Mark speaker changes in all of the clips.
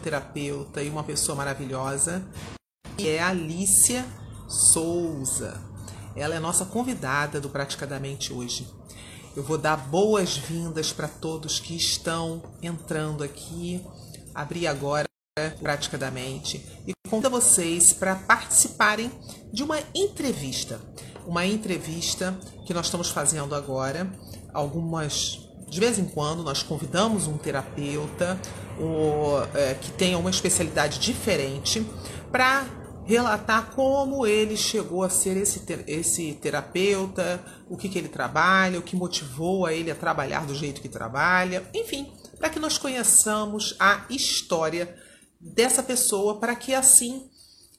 Speaker 1: hipnoterapeuta e uma pessoa maravilhosa, que é Alicia Souza. Ela é nossa convidada do Praticadamente hoje. Eu vou dar boas-vindas para todos que estão entrando aqui. Abrir agora Praticadamente e convido vocês para participarem de uma entrevista. Uma entrevista que nós estamos fazendo agora. Algumas de vez em quando nós convidamos um terapeuta o, é, que tenha uma especialidade diferente para relatar como ele chegou a ser esse, esse terapeuta, o que, que ele trabalha, o que motivou a ele a trabalhar do jeito que trabalha, enfim, para que nós conheçamos a história dessa pessoa, para que assim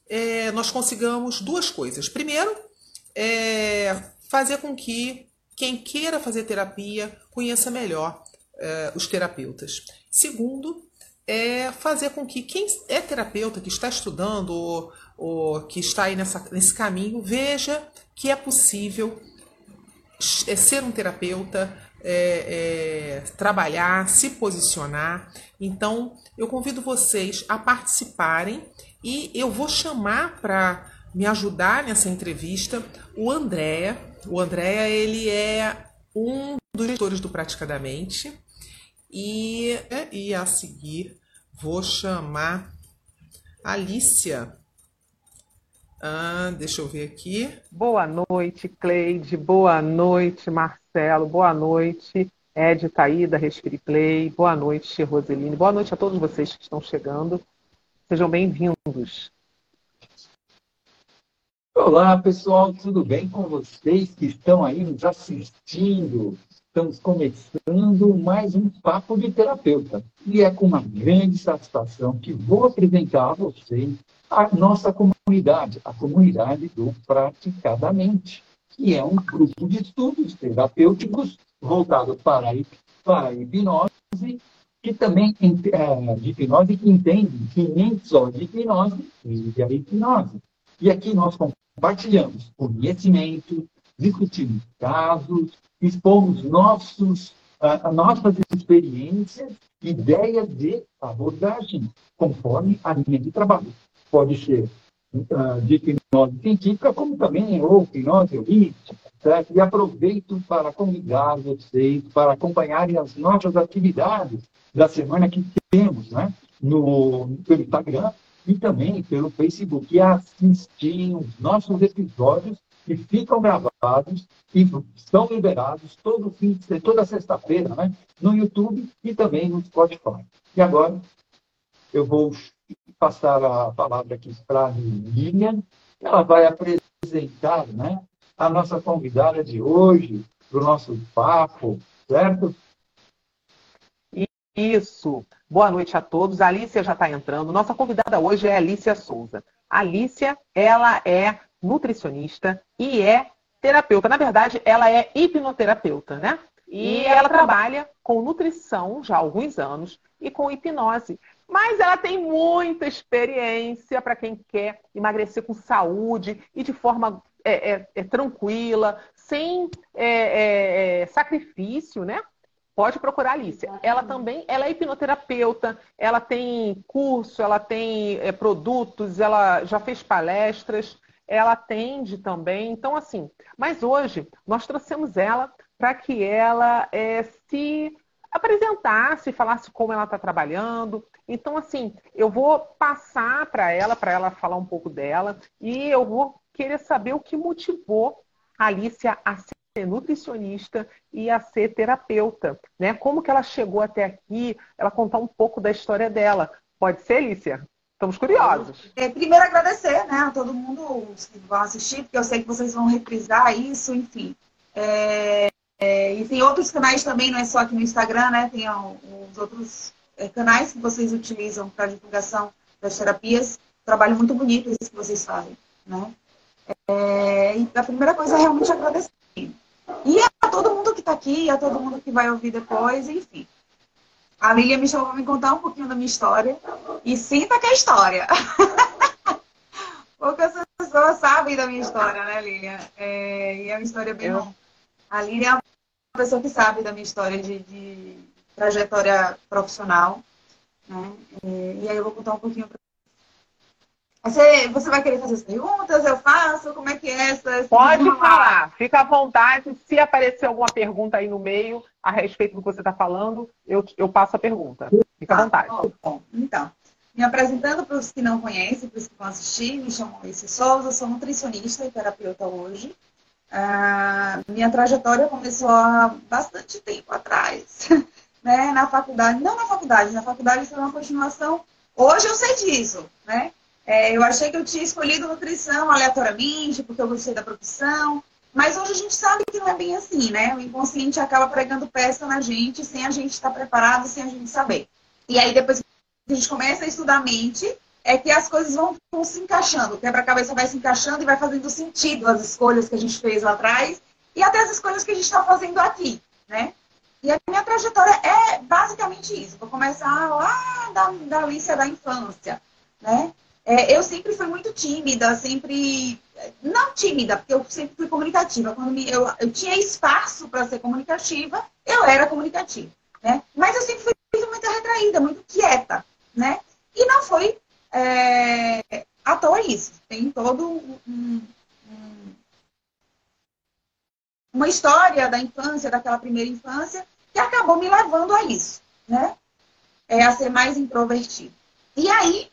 Speaker 1: é, nós consigamos duas coisas. Primeiro, é, fazer com que quem queira fazer terapia conheça melhor é, os terapeutas. Segundo, é fazer com que quem é terapeuta, que está estudando ou, ou que está aí nessa, nesse caminho, veja que é possível é, ser um terapeuta, é, é, trabalhar, se posicionar. Então, eu convido vocês a participarem e eu vou chamar para me ajudar nessa entrevista o Andréa. O Andréa, ele é um dos diretores do Praticadamente. E, e a seguir Vou chamar Alicia. Ah, deixa eu ver aqui.
Speaker 2: Boa noite, Cleide. Boa noite, Marcelo. Boa noite, Ed Taída, Respire Play. Boa noite, Roseline. Boa noite a todos vocês que estão chegando. Sejam bem-vindos.
Speaker 3: Olá, pessoal, tudo bem com vocês que estão aí nos assistindo? Estamos começando mais um Papo de Terapeuta. E é com uma grande satisfação que vou apresentar a vocês a nossa comunidade, a comunidade do Praticadamente, que é um grupo de estudos terapêuticos voltado para, para a hipnose, que também é, de hipnose que entende que nem só de hipnose vive a hipnose. E aqui nós compartilhamos conhecimento, discutimos casos, expomos nossos, uh, nossas experiências, ideias de abordagem, conforme a linha de trabalho. Pode ser uh, de hipnose científica, como também ou hipnose holística, certo? E aproveito para convidar vocês para acompanharem as nossas atividades da semana que temos, né? No, pelo Instagram e também pelo Facebook, e assistirem os nossos episódios que ficam gravados e são liberados todo fim toda sexta-feira, né? No YouTube e também no Spotify. E agora eu vou passar a palavra aqui para a Lilian. Ela vai apresentar, né? A nossa convidada de hoje, para o nosso papo, certo?
Speaker 2: Isso. Boa noite a todos. A Alicia já está entrando. Nossa convidada hoje é a Alicia Souza. A Alicia, ela é nutricionista e é terapeuta. Na verdade, ela é hipnoterapeuta, né? E ela trabalha com nutrição já há alguns anos e com hipnose. Mas ela tem muita experiência para quem quer emagrecer com saúde e de forma é, é, é tranquila, sem é, é, é, sacrifício, né? Pode procurar a Alicia. Ela também ela é hipnoterapeuta, ela tem curso, ela tem produtos, ela já fez palestras ela atende também. Então, assim, mas hoje nós trouxemos ela para que ela é, se apresentasse, falasse como ela está trabalhando. Então, assim, eu vou passar para ela, para ela falar um pouco dela, e eu vou querer saber o que motivou a Alicia a ser nutricionista e a ser terapeuta, né? Como que ela chegou até aqui, ela contar um pouco da história dela. Pode ser, Alicia? Estamos curiosos.
Speaker 4: É, primeiro agradecer né, a todo mundo que vão assistir, porque eu sei que vocês vão reprisar isso, enfim. É, é, e tem outros canais também, não é só aqui no Instagram, né? Tem os outros é, canais que vocês utilizam para divulgação das terapias. Trabalho muito bonito esse que vocês fazem, né? É, e a primeira coisa é realmente agradecer. E a todo mundo que está aqui, a todo mundo que vai ouvir depois, enfim. A Lilian me chamou para me contar um pouquinho da minha história. E sinta que é história. Poucas pessoas sabem da minha história, né, Lilian? É, e é uma história bem longa. A Lilian é uma pessoa que sabe da minha história de, de trajetória profissional. Né? E aí eu vou contar um pouquinho para você, você vai querer fazer as perguntas? Eu faço? Como é que é essa?
Speaker 2: Pode falar, fica à vontade. Se aparecer alguma pergunta aí no meio a respeito do que você está falando, eu, eu passo a pergunta. Fica à tá, vontade.
Speaker 4: Bom, bom, então, me apresentando para os que não conhecem, para os que vão assistir, me chamo Alice Souza, sou nutricionista e terapeuta hoje. Ah, minha trajetória começou há bastante tempo atrás, né? Na faculdade, não na faculdade, na faculdade foi uma continuação. Hoje eu sei disso, né? É, eu achei que eu tinha escolhido nutrição aleatoriamente, porque eu gostei da profissão. Mas hoje a gente sabe que não é bem assim, né? O inconsciente acaba pregando peça na gente sem a gente estar preparado, sem a gente saber. E aí, depois que a gente começa a estudar a mente, é que as coisas vão, vão se encaixando. O quebra-cabeça vai se encaixando e vai fazendo sentido as escolhas que a gente fez lá atrás e até as escolhas que a gente está fazendo aqui, né? E a minha trajetória é basicamente isso. Vou começar lá da, da da infância, né? É, eu sempre fui muito tímida, sempre. Não tímida, porque eu sempre fui comunicativa. Quando me, eu, eu tinha espaço para ser comunicativa, eu era comunicativa. Né? Mas eu sempre fui muito retraída, muito quieta. Né? E não foi é, à toa isso. Tem todo um, um, uma história da infância, daquela primeira infância, que acabou me levando a isso. Né? É, a ser mais introvertido. E aí,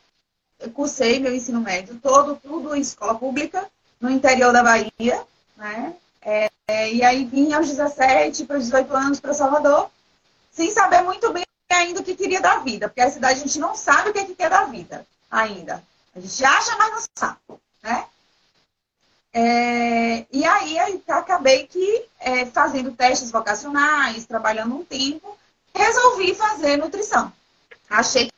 Speaker 4: cursei meu ensino médio todo, tudo em escola pública, no interior da Bahia, né? É, é, e aí vim aos 17 para os 18 anos para Salvador, sem saber muito bem ainda o que queria da vida, porque a cidade a gente não sabe o que, é que quer da vida ainda. A gente acha, mas não sabe, né? É, e aí, aí acabei que é, fazendo testes vocacionais, trabalhando um tempo, resolvi fazer nutrição. Achei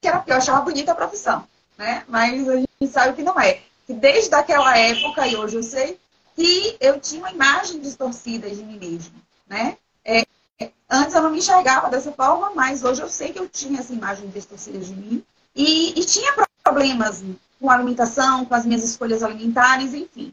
Speaker 4: que era porque eu achava bonita a profissão né? Mas a gente sabe que não é. Que desde aquela época, e hoje eu sei, que eu tinha uma imagem distorcida de mim mesmo, né? É, antes eu não me enxergava dessa forma, mas hoje eu sei que eu tinha essa imagem distorcida de mim. E, e tinha problemas com a alimentação, com as minhas escolhas alimentares, enfim.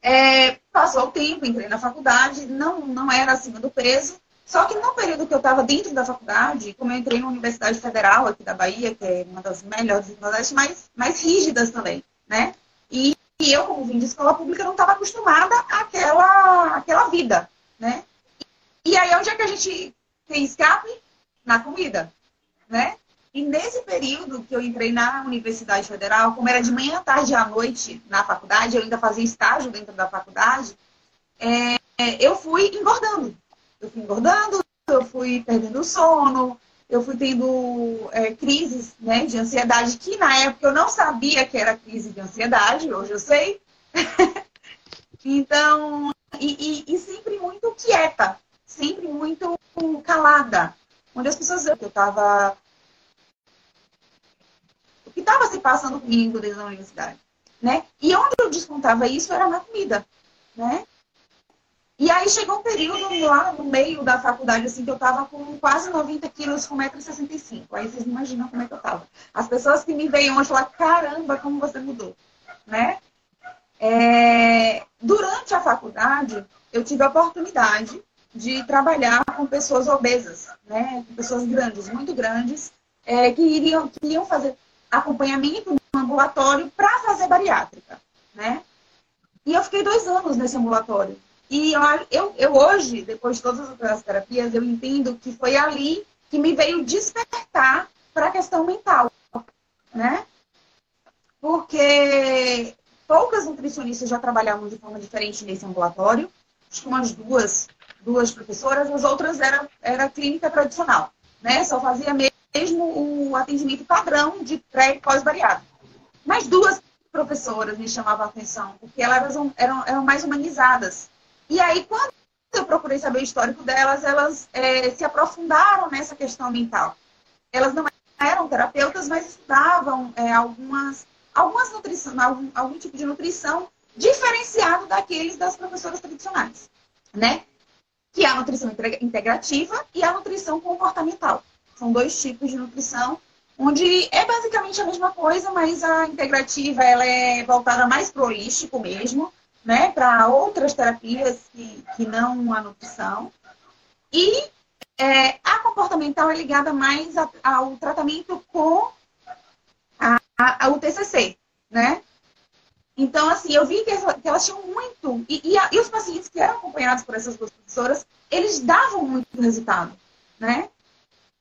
Speaker 4: É, passou o tempo, entrei na faculdade, não, não era acima do peso, só que no período que eu estava dentro da faculdade, como eu entrei na Universidade Federal aqui da Bahia, que é uma das melhores universidades, mais, mais rígidas também, né? E, e eu, como vim de escola pública, não estava acostumada àquela, àquela vida, né? E aí, onde é que a gente tem escape? Na comida, né? E nesse período que eu entrei na Universidade Federal, como era de manhã, tarde e à noite na faculdade, eu ainda fazia estágio dentro da faculdade, é, eu fui engordando eu fui engordando, eu fui perdendo o sono, eu fui tendo é, crises né, de ansiedade, que na época eu não sabia que era crise de ansiedade, hoje eu sei. então, e, e, e, sempre muito quieta, sempre muito calada. Onde as pessoas eu estava. O que estava se passando comigo desde a universidade. Né? E onde eu descontava isso era na comida. Né? E aí chegou um período lá no meio da faculdade, assim, que eu tava com quase 90 quilos com 1,65m. Aí vocês imaginam como é que eu tava. As pessoas que me veem hoje falaram, caramba, como você mudou, né? É... Durante a faculdade, eu tive a oportunidade de trabalhar com pessoas obesas, né? Com pessoas grandes, muito grandes, é, que iriam, que iriam fazer acompanhamento no ambulatório para fazer bariátrica, né? E eu fiquei dois anos nesse ambulatório. E eu, eu, hoje, depois de todas as terapias, eu entendo que foi ali que me veio despertar para a questão mental, né? Porque poucas nutricionistas já trabalhavam de forma diferente nesse ambulatório. Acho que umas duas, duas professoras, as outras era, era clínica tradicional, né? Só fazia mesmo o atendimento padrão de pré e pós-bariátrico. Mas duas professoras me chamavam a atenção, porque elas eram, eram, eram mais humanizadas. E aí, quando eu procurei saber o histórico delas, elas é, se aprofundaram nessa questão mental. Elas não eram terapeutas, mas estudavam é, algumas, algumas nutrição, algum, algum tipo de nutrição diferenciado daqueles das professoras tradicionais, né? Que é a nutrição integrativa e a nutrição comportamental. São dois tipos de nutrição, onde é basicamente a mesma coisa, mas a integrativa ela é voltada mais pro holístico mesmo, né, para outras terapias que, que não a nutrição. E é, a comportamental é ligada mais a, ao tratamento com a, a, o TCC, né? Então, assim, eu vi que, que elas tinham muito. E, e, e, os pacientes que eram acompanhados por essas duas professoras, eles davam muito resultado, né?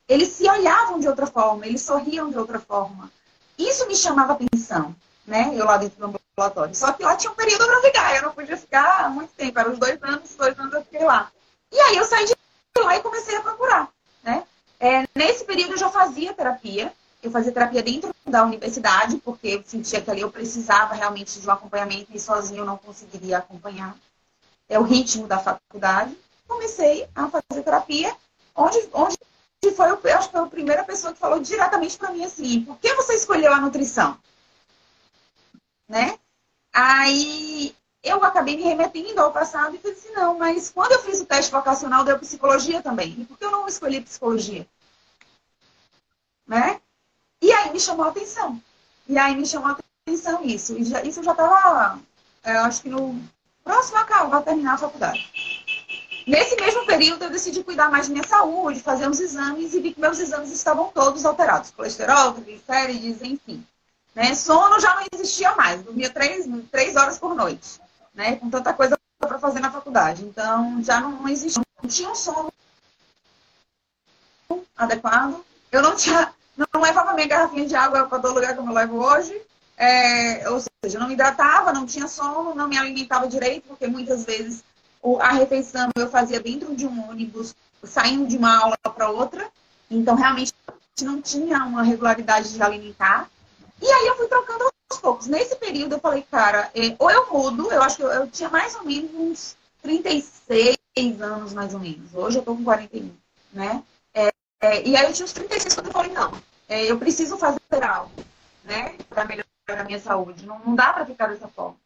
Speaker 4: Eles se olhavam de outra forma, eles sorriam de outra forma. Isso me chamava atenção, né? Eu lá dentro do ambulatório. Só que lá tinha um período para ficar, eu não podia ficar muito tempo. Eram os dois anos, dois anos eu fiquei lá. E aí eu saí de lá e comecei a procurar, né? É, nesse período eu já fazia terapia, eu fazia terapia dentro da universidade, porque eu sentia que ali eu precisava realmente de um acompanhamento e sozinho eu não conseguiria acompanhar. É o ritmo da faculdade. Comecei a fazer terapia, onde, onde foi, eu acho que foi a primeira pessoa que falou diretamente para mim assim: por que você escolheu a nutrição? Né? Aí eu acabei me remetendo ao passado e falei assim: não, mas quando eu fiz o teste vocacional, deu psicologia também. E por que eu não escolhi psicologia? Né? E aí me chamou a atenção. E aí me chamou a atenção isso. E já, isso eu já estava, é, acho que no próximo a terminar a faculdade. Nesse mesmo período, eu decidi cuidar mais da minha saúde, fazer uns exames e vi que meus exames estavam todos alterados. Colesterol, triglicérides, enfim. Né? Sono já não existia mais. Dormia três, três horas por noite. Né? Com tanta coisa para fazer na faculdade. Então, já não, não existia. Não tinha um sono adequado. Eu não tinha não levava minha garrafinha de água para todo lugar como eu levo hoje. É, ou seja, não me hidratava, não tinha sono, não me alimentava direito, porque muitas vezes a refeição eu fazia dentro de um ônibus, saindo de uma aula para outra. Então, realmente, não tinha uma regularidade de alimentar. E aí eu fui trocando aos poucos. Nesse período, eu falei, cara, é, ou eu mudo, eu acho que eu, eu, tinha mais ou menos uns 36 anos, mais ou menos. Hoje eu tô com 41, né? É, e aí eu tinha uns 36 quando eu falei, não, é, eu preciso fazer algo, né? Para melhorar a minha saúde. Não, não dá para ficar dessa forma.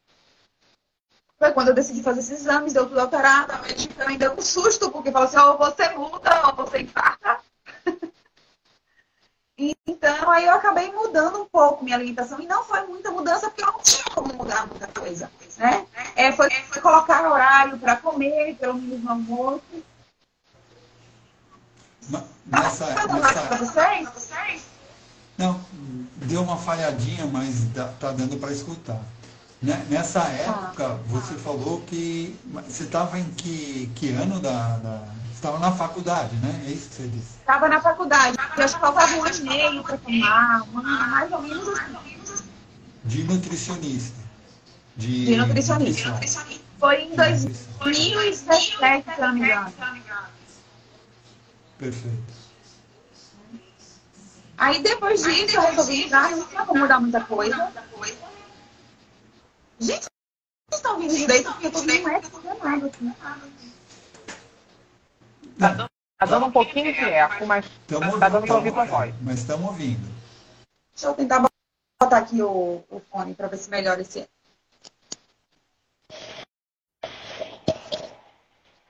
Speaker 4: Foi quando eu decidi fazer esses exames, deu tudo alterado, a médica também deu um susto, porque falou assim, ou você muda, ou você infarta. Então, aí eu acabei mudando um pouco minha alimentação, e não foi muita mudança, porque eu não tinha como mudar muita coisa, né? É, foi, foi colocar horário para comer, pelo menos no almoço,
Speaker 3: Nessa, nessa... Não, deu uma falhadinha, mas tá dando para escutar. Né, nessa tá. época, você falou que você estava em que, que ano da, da estava na faculdade, né? É isso que você disse?
Speaker 4: Estava na faculdade. Eu acho que faltava um ano e meio para formar, mais ou menos assim.
Speaker 3: De nutricionista.
Speaker 4: De, de nutricionista. nutricionista. Foi em 2017, se eu não me engano.
Speaker 3: Perfeito.
Speaker 4: Aí depois disso eu resolvi mudar, não tinha como mudar muita coisa. Gente, vocês estão ouvindo direito porque eu tô vendo mais nada aqui.
Speaker 2: Tá, tá dando um pouquinho de eco, mas tamo, tá dando para ouvir com a voz.
Speaker 3: Mas estamos ouvindo.
Speaker 4: Deixa eu tentar botar aqui o, o fone para ver se melhora esse.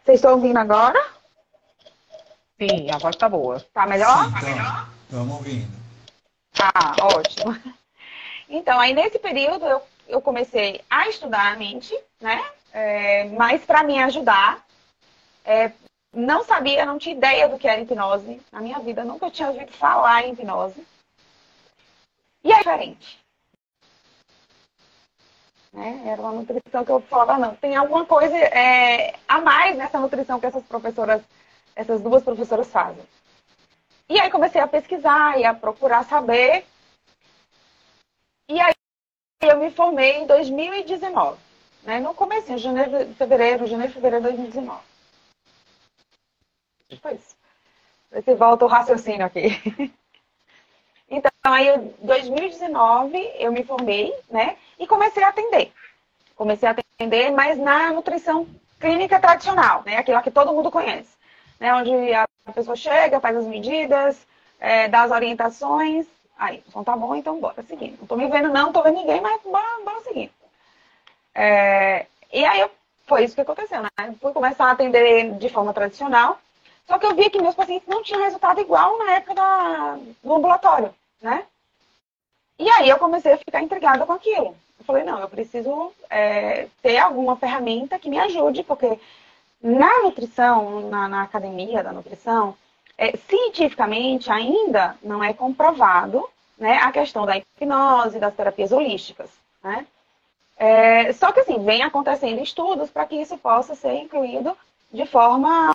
Speaker 4: Vocês estão ouvindo agora?
Speaker 2: Sim, a voz tá boa.
Speaker 4: Tá melhor?
Speaker 3: Sim, tá melhor? Estamos ouvindo.
Speaker 4: Ah, ótimo. Então, aí nesse período eu, eu comecei a estudar a mente, né? É, mas para me ajudar, é, não sabia, não tinha ideia do que era hipnose. Na minha vida, nunca tinha ouvido falar em hipnose. E é diferente. Né? Era uma nutrição que eu falava, não, tem alguma coisa é, a mais nessa nutrição que essas professoras essas duas professoras fazem. E aí comecei a pesquisar e a procurar saber. E aí eu me formei em 2019. Né? No começo, em janeiro, fevereiro, janeiro, fevereiro de 2019. Isso. Você volta o raciocínio aqui. Então, aí, em 2019, eu me formei, né? E comecei a atender. Comecei a atender, mas na nutrição clínica tradicional, né? Aquela que todo mundo conhece né, onde a pessoa chega, faz as medidas, é, dá as orientações. Aí, então tá bom, então bora seguir. Não tô me vendo, não, tô vendo ninguém, mas bora, bora. É, e aí foi isso que aconteceu, né? Fui começar a atender de forma tradicional, só que eu vi que meus pacientes não tinham resultado igual na época da, do ambulatório, né? E aí eu comecei a ficar intrigada com aquilo. Eu falei, não, eu preciso é, ter alguma ferramenta que me ajude, porque na nutrição, na, na academia da nutrição,
Speaker 5: é, cientificamente ainda não é comprovado né, a questão da hipnose, das terapias holísticas. Né? É, só que assim, vem acontecendo estudos para que isso possa ser incluído de forma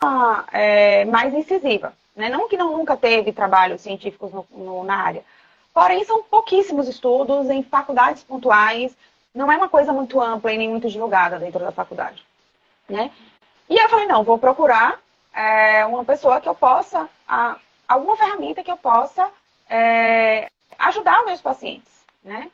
Speaker 5: é, mais incisiva. Né? Não que não nunca teve trabalhos científicos no, no, na área. Porém, são pouquíssimos estudos em faculdades pontuais, não é uma coisa muito ampla e nem muito divulgada dentro da faculdade. Né? E eu falei, não, vou procurar é, uma pessoa que eu possa, a, alguma ferramenta que eu possa é, ajudar meus pacientes, né?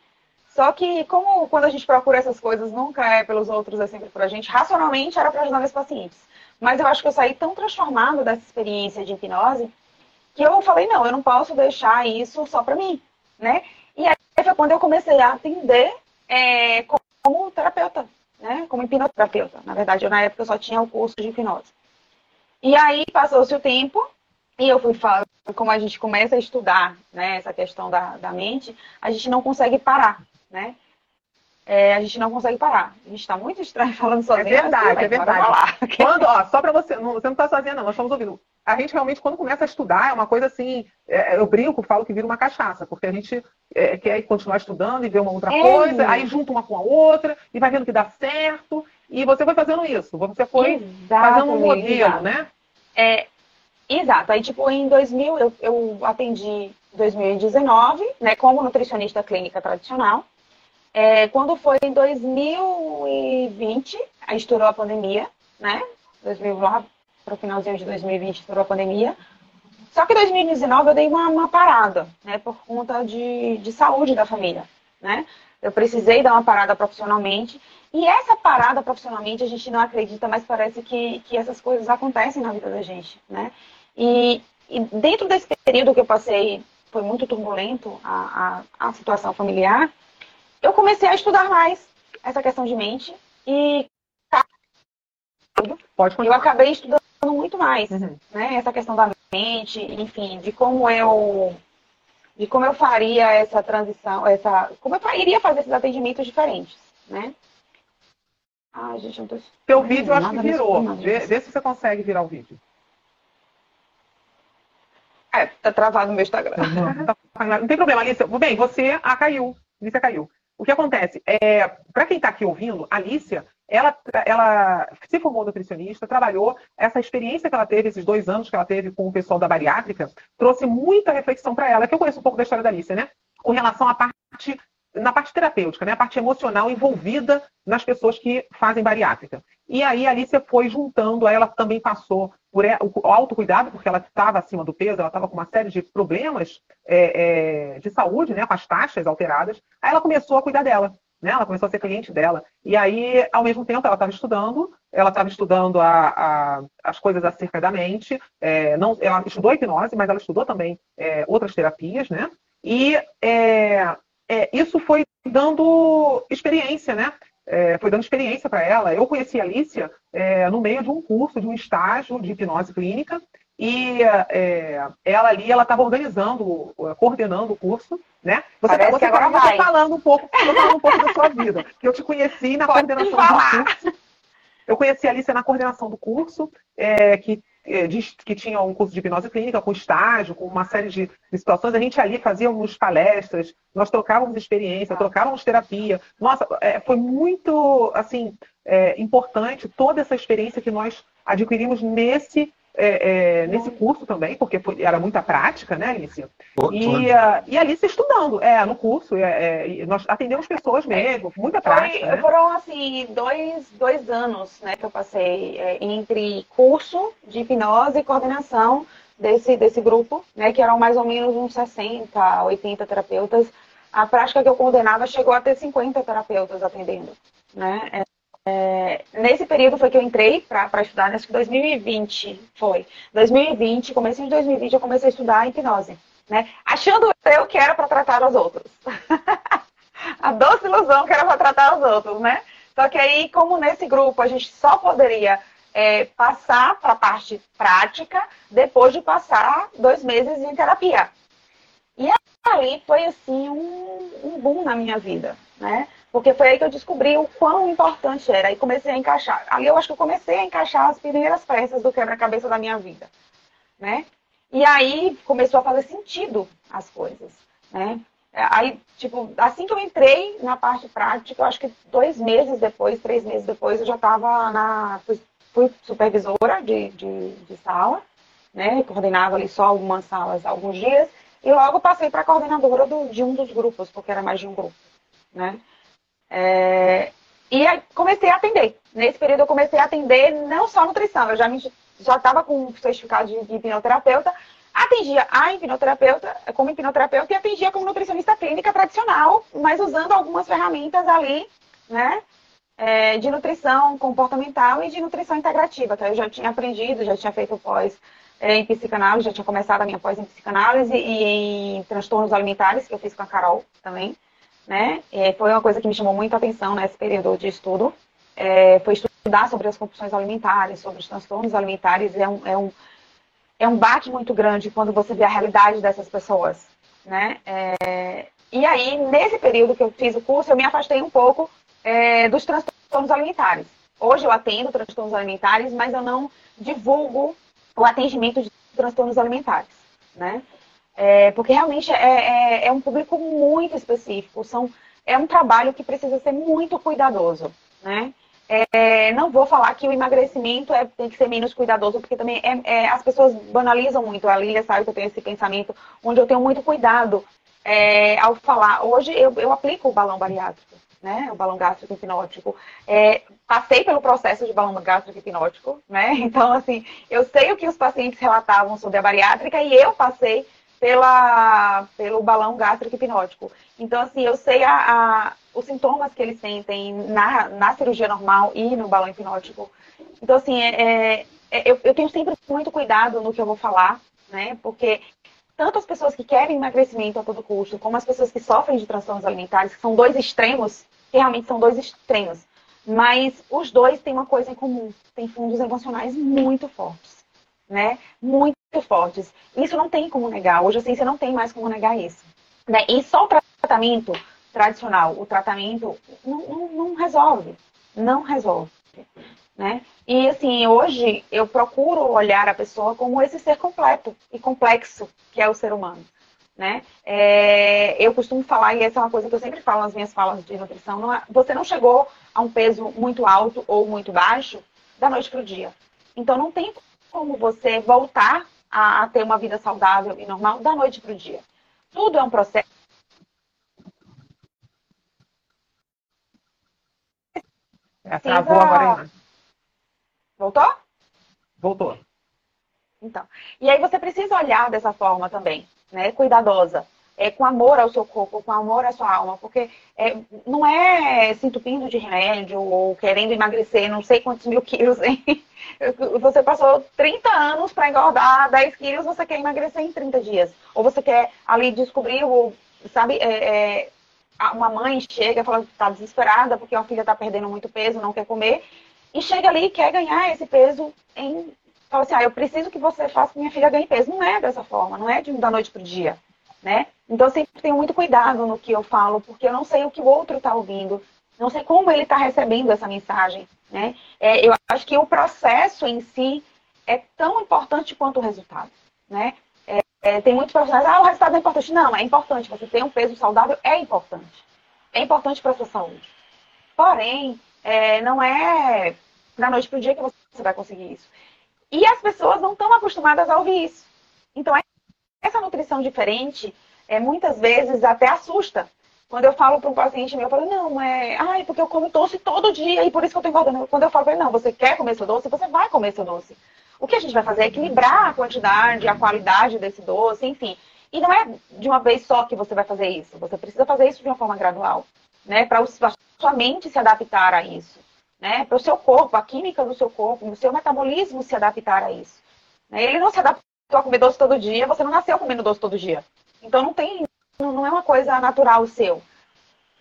Speaker 5: Só que, como quando a gente procura essas coisas, nunca é pelos outros, é sempre por a gente, racionalmente era para ajudar meus pacientes. Mas eu acho que eu saí tão transformada dessa experiência de hipnose que eu falei, não, eu não posso deixar isso só para mim, né? E aí foi quando eu comecei a atender é, como terapeuta, né? Como hipnoterapeuta. Na verdade, eu na época só tinha o curso de hipnose. E aí passou-se o tempo e eu fui falando, como a gente começa a estudar né, essa questão da, da mente, a gente não consegue parar, né? É, a gente não consegue parar. A gente está muito estranho falando sozinho.
Speaker 2: É verdade, é verdade. Quando, ó, só para você, não, você não está sozinha, não, nós estamos ouvindo. A gente realmente, quando começa a estudar, é uma coisa assim, é, eu brinco, falo que vira uma cachaça, porque a gente é, quer continuar estudando e ver uma outra é. coisa, aí junta uma com a outra, e vai vendo que dá certo, e você foi fazendo isso, você foi Exato, fazendo um modelo, né?
Speaker 5: É, exato, aí tipo, em 2000, eu, eu atendi em 2019, né, como nutricionista clínica tradicional, é, quando foi em 2020, aí estourou a pandemia, né? 2000, lá para o finalzinho de 2020 estourou a pandemia. Só que em 2019 eu dei uma, uma parada, né? Por conta de, de saúde da família, né? Eu precisei dar uma parada profissionalmente. E essa parada profissionalmente a gente não acredita, mas parece que, que essas coisas acontecem na vida da gente, né? E, e dentro desse período que eu passei, foi muito turbulento a, a, a situação familiar, eu comecei a estudar mais essa questão de mente e Pode eu acabei estudando muito mais, uhum. né? Essa questão da mente, enfim, de como eu de como eu faria essa transição, essa como eu iria fazer esses atendimentos diferentes, né?
Speaker 2: Ah, gente, não tô Teu vídeo eu acho que virou. Vê, vê, se você consegue virar o vídeo.
Speaker 5: É, tá travado no meu Instagram.
Speaker 2: Não, tem problema, Alice. Bem, você ah, caiu. Alicia caiu. O que acontece? É, para quem está aqui ouvindo, a Alicia, ela, ela se formou nutricionista, trabalhou, essa experiência que ela teve, esses dois anos que ela teve com o pessoal da bariátrica, trouxe muita reflexão para ela, que eu conheço um pouco da história da Alicia, né? Com relação à parte na parte terapêutica, né? a parte emocional envolvida nas pessoas que fazem bariátrica. E aí a Alicia foi juntando, ela também passou por o autocuidado, porque ela estava acima do peso, ela estava com uma série de problemas é, é, de saúde, né? com as taxas alteradas. Aí ela começou a cuidar dela. Né? Ela começou a ser cliente dela. E aí, ao mesmo tempo, ela estava estudando, ela estava estudando a, a, as coisas acerca da mente. É, não, ela estudou hipnose, mas ela estudou também é, outras terapias, né? E é, é, isso foi dando experiência, né? É, foi dando experiência para ela. Eu conheci a Alicia é, no meio de um curso, de um estágio de hipnose clínica, e é, ela ali, ela estava organizando, coordenando o curso, né?
Speaker 5: Você, Parece você, agora
Speaker 2: vai. falando um pouco, falando um pouco da sua vida. Eu te conheci na Pode coordenação do curso. Eu conheci a Alicia na coordenação do curso, é, que que tinha um curso de hipnose clínica, com estágio, com uma série de, situações. A gente ali fazíamos palestras, nós trocávamos experiência, trocávamos terapia. Nossa, é, foi muito assim é, importante toda essa experiência que nós adquirimos nesse é, é, nesse curso também, porque foi, era muita prática, né, Alice? E, uh, e Alice estudando, é, no curso. É, é nós atendemos pessoas mesmo, muita prática. Foi,
Speaker 5: né? Foram, assim, dois, dois anos né, que eu passei é, entre curso de hipnose e coordenação desse, desse grupo, né, que eram mais ou menos uns 60, 80 terapeutas. A prática que eu coordenava chegou a ter 50 terapeutas atendendo. Né? É, nesse período foi que eu entrei para estudar, acho que 2020 foi. 2020, comecei de 2020, eu comecei a estudar hipnose, né? Achando eu que era para tratar os outros. a doce ilusão que era para tratar os outros, né? Só que aí, como nesse grupo a gente só poderia é, passar para a parte prática depois de passar dois meses em terapia. E aí foi assim um, um boom na minha vida, né? Porque foi aí que eu descobri o quão importante era. E comecei a encaixar. Ali eu acho que eu comecei a encaixar as primeiras peças do quebra-cabeça da minha vida. Né? E aí começou a fazer sentido as coisas, né? Aí, tipo, assim que eu entrei na parte prática, eu acho que dois meses depois, três meses depois, eu já estava na. Fui, fui supervisora de, de, de, sala, né? Coordenava ali só algumas salas alguns dias, e logo passei para coordenadora do, de um dos grupos, porque era mais de um grupo, né? É, e aí comecei a atender. Nesse período eu comecei a atender não só nutrição, eu já estava com o certificado de, de hipnoterapeuta, atendia a hipnoterapeuta como hipnoterapeuta e atendia como nutricionista clínica tradicional, mas usando algumas ferramentas ali, né? É, de nutrição comportamental e de nutrição integrativa, que eu já tinha aprendido, já tinha feito pós é, em psicanálise, já tinha começado a minha pós em psicanálise e em transtornos alimentares, que eu fiz com a Carol também, né? E foi uma coisa que me chamou muito a atenção nesse período de estudo. É, foi estudar sobre as compulsões alimentares, sobre os transtornos alimentares, é um, é um é um baque muito grande quando você vê a realidade dessas pessoas, né? É, e aí, nesse período que eu fiz o curso, eu me afastei um pouco é, dos transtornos alimentares. Hoje eu atendo transtornos alimentares, mas eu não divulgo o atendimento de transtornos alimentares, né? É, porque realmente é, é, é, um público muito específico, são, é um trabalho que precisa ser muito cuidadoso, né? É, não vou falar que o emagrecimento é, tem que ser menos cuidadoso, porque também é, é, as pessoas banalizam muito. A Lília sabe que eu tenho esse pensamento, onde eu tenho muito cuidado ao falar. Hoje eu, eu, aplico o balão bariátrico, né? O balão gástrico hipnótico. É, passei pelo processo de balão gástrico hipnótico, né? Então, assim, eu sei o que os pacientes relatavam sobre a bariátrica e eu passei pela, pelo balão gástrico hipnótico. Então, assim, eu sei a, a os sintomas que eles sentem na, na cirurgia normal e no balão hipnótico. Então, assim, é, é, é, eu, eu tenho sempre muito cuidado no que eu vou falar, né? Porque tanto as pessoas que querem emagrecimento a todo custo, como as pessoas que sofrem de transtornos alimentares, que são dois extremos, que realmente são dois extremos. Mas os dois têm uma coisa em comum, têm fundos emocionais muito fortes, né? Muito fortes. Isso não tem como negar. Hoje a ciência não tem mais como negar isso. Né? E só o tratamento tradicional, o tratamento não, não, não resolve, não resolve. Né? E assim, hoje eu procuro olhar a pessoa como esse ser completo e complexo que é o ser humano. Né? É, eu costumo falar, e essa é uma coisa que eu sempre falo nas minhas falas de nutrição, não é, você não chegou a um peso muito alto ou muito baixo da noite para o dia. Então não tem como você voltar a, a ter uma vida saudável e normal da noite para o dia. Tudo é um processo
Speaker 2: É, travou agora.
Speaker 5: Voltou?
Speaker 2: Voltou.
Speaker 5: Então. E aí você precisa olhar dessa forma também, né? Cuidadosa. É, com amor ao seu corpo, com amor à sua alma, porque é, não é se entupindo de remédio ou querendo emagrecer não sei quantos mil quilos. Hein? Você passou 30 anos para engordar 10 quilos, você quer emagrecer em 30 dias. Ou você quer ali descobrir, o, sabe, é, é uma mãe chega, fala que está desesperada porque a filha está perdendo muito peso, não quer comer, e chega ali e quer ganhar esse peso em. Fala assim, ah, eu preciso que você faça que minha filha ganhe peso. Não é dessa forma, não é de da noite para o dia, né? Então eu sempre tenho muito cuidado no que eu falo, porque eu não sei o que o outro está ouvindo, não sei como ele está recebendo essa mensagem, né? É, eu acho que o processo em si é tão importante quanto o resultado, né? É, tem muitos profissionais, ah, o resultado é importante. Não, é importante. Você ter um peso saudável é importante. É importante para a sua saúde. Porém, é, não é da noite para o dia que você vai conseguir isso. E as pessoas não estão acostumadas a ouvir isso. Então, essa nutrição diferente, é, muitas vezes até assusta. Quando eu falo para um paciente meu, eu falo, não, é, ai, porque eu como doce todo dia e por isso que eu estou engordando. Quando eu falo para ele, não, você quer comer seu doce, você vai comer seu doce. O que a gente vai fazer é equilibrar a quantidade, a qualidade desse doce, enfim. E não é de uma vez só que você vai fazer isso. Você precisa fazer isso de uma forma gradual, né? Para sua mente se adaptar a isso, né? Para o seu corpo, a química do seu corpo, o seu metabolismo se adaptar a isso. Né? Ele não se adaptou a comer doce todo dia, você não nasceu comendo doce todo dia. Então não tem, não é uma coisa natural seu.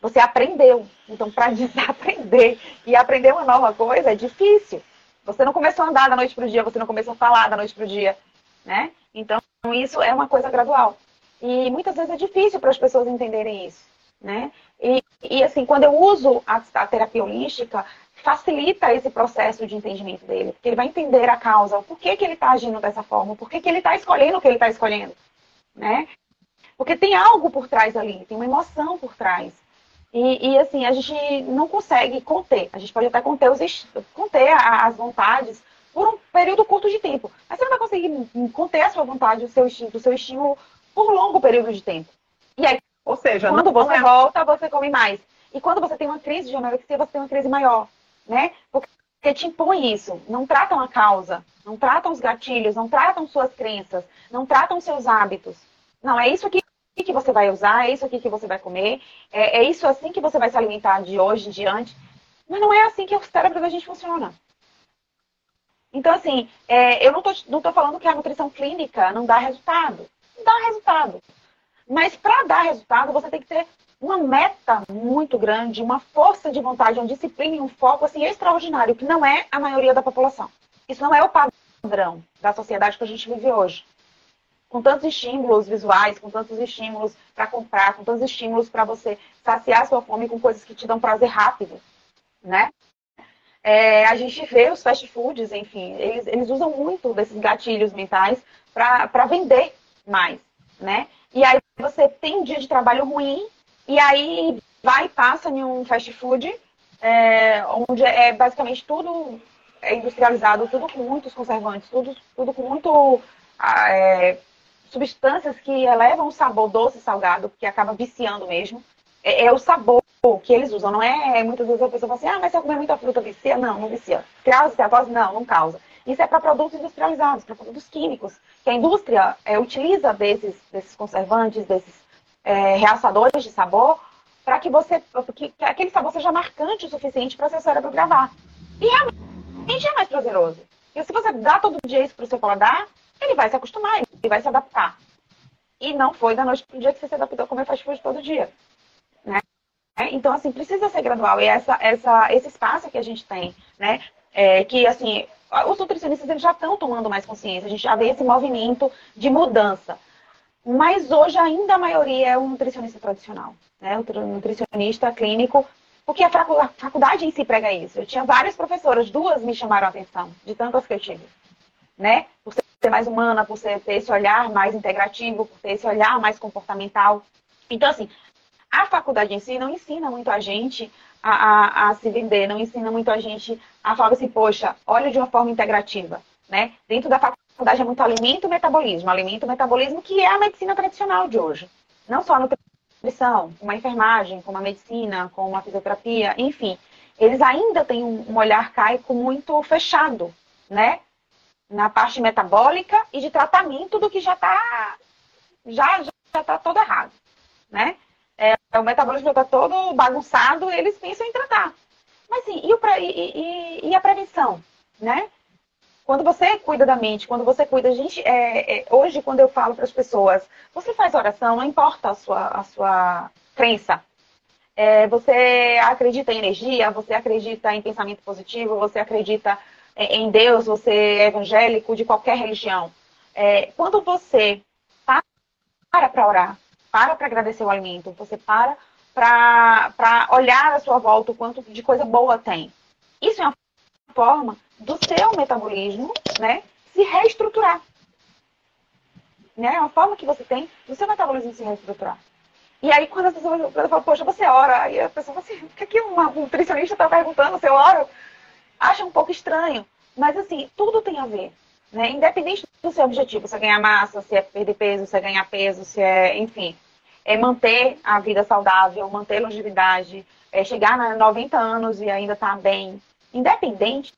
Speaker 5: Você aprendeu. Então, para desaprender e aprender uma nova coisa é difícil. Você não começou a andar da noite para o dia, você não começou a falar da noite para o dia, né? Então, isso é uma coisa gradual. E muitas vezes é difícil para as pessoas entenderem isso, né? E, e assim, quando eu uso a, a terapia holística, facilita esse processo de entendimento dele, porque ele vai entender a causa, o porquê que ele está agindo dessa forma, o porquê que ele está escolhendo o que ele está escolhendo, né? Porque tem algo por trás ali, tem uma emoção por trás. E, e, assim, a gente não consegue conter. A gente pode até conter, os, conter as vontades por um período curto de tempo. Mas você não vai conseguir conter a sua vontade, o seu instinto, o seu estímulo por longo período de tempo. E aí, ou seja, quando você é... volta, você come mais. E quando você tem uma crise de anorexia, você tem uma crise maior, né? Porque te impõe isso. Não tratam a causa, não tratam os gatilhos, não tratam suas crenças, não tratam seus hábitos. Não, é isso aqui que você vai usar, é isso aqui que você vai comer, é, é isso assim que você vai se alimentar de hoje em diante. Mas não é assim que o cérebro da gente funciona. Então, assim, é, eu não tô, não tô falando que a nutrição clínica não dá resultado. Dá resultado. Mas para dar resultado, você tem que ter uma meta muito grande, uma força de vontade, uma disciplina e um foco assim extraordinário, que não é a maioria da população. Isso não é o padrão da sociedade que a gente vive hoje com tantos estímulos visuais, com tantos estímulos para comprar, com tantos estímulos para você saciar sua fome com coisas que te dão prazer rápido, né? É, a gente vê os fast foods, enfim, eles, eles usam muito desses gatilhos mentais para vender mais, né? E aí você tem um dia de trabalho ruim e aí vai e passa em um fast food é, onde é basicamente tudo é industrializado, tudo com muitos conservantes, tudo, tudo com muito é, substâncias que elevam o sabor doce e salgado, que acaba viciando mesmo. É, é, o sabor que eles usam, não é, é muitas vezes a pessoa fala assim, ah, mas se eu comer muita fruta vicia? Não, não vicia. Causa esteatose? Não, não causa. Isso é para produtos industrializados, para produtos químicos, que a indústria é, utiliza desses, desses conservantes, desses é, realçadores de sabor, para que você que, que aquele sabor seja marcante o suficiente para seu cérebro gravar. E realmente é mais prazeroso. E se você dá todo dia isso para o seu paladar, ele vai se acostumar, ele vai se adaptar. E não foi da noite para o dia que você se adaptou a comer fast food todo dia. Né? Então, assim, precisa ser gradual. E essa, essa, esse espaço que a gente tem, né? É, que, assim, os nutricionistas eles já estão tomando mais consciência. A gente já vê esse movimento de mudança. Mas hoje ainda a maioria é o nutricionista tradicional, né? O nutricionista clínico, porque a faculdade em si prega isso. Eu tinha várias professoras, duas me chamaram a atenção, de tantas que eu tive, né? Por ser mais humana, por ser, ter esse olhar mais integrativo, por ter esse olhar mais comportamental. Então, assim, a faculdade em si não ensina muito a gente a, a, a, se vender, não ensina muito a gente a falar assim, poxa, olha de uma forma integrativa, né? Dentro da faculdade é muito alimento metabolismo, alimento metabolismo que é a medicina tradicional de hoje. Não só a nutrição, como a enfermagem, como a medicina, como a fisioterapia, enfim. Eles ainda têm um, olhar caico muito fechado, né? na parte metabólica e de tratamento do que já está já, já tá todo errado, né? É, o metabolismo está todo bagunçado, eles pensam em tratar. Mas sim, e, o, e, e, e a prevenção, né? Quando você cuida da mente, quando você cuida, gente, é, é, hoje quando eu falo para as pessoas, você faz oração, não importa a sua, a sua crença. É, você acredita em energia, você acredita em pensamento positivo, você acredita é, em Deus, você é evangélico, de qualquer religião. É, quando você para para orar, para para agradecer o alimento, você para para olhar à sua volta o quanto de coisa boa tem. Isso é uma forma do seu metabolismo né, se reestruturar. Né? É uma forma que você tem do seu metabolismo se reestruturar. E aí, quando a pessoa fala, poxa, você ora, aí a pessoa fala assim, o que, é que uma nutricionista está perguntando se eu oro? acha um pouco estranho. Mas assim, tudo tem a ver. Né? Independente do seu objetivo, se é ganhar massa, se é perder peso, se é ganhar peso, se é, enfim, é manter a vida saudável, manter longevidade, é chegar a 90 anos e ainda estar tá bem. Independente,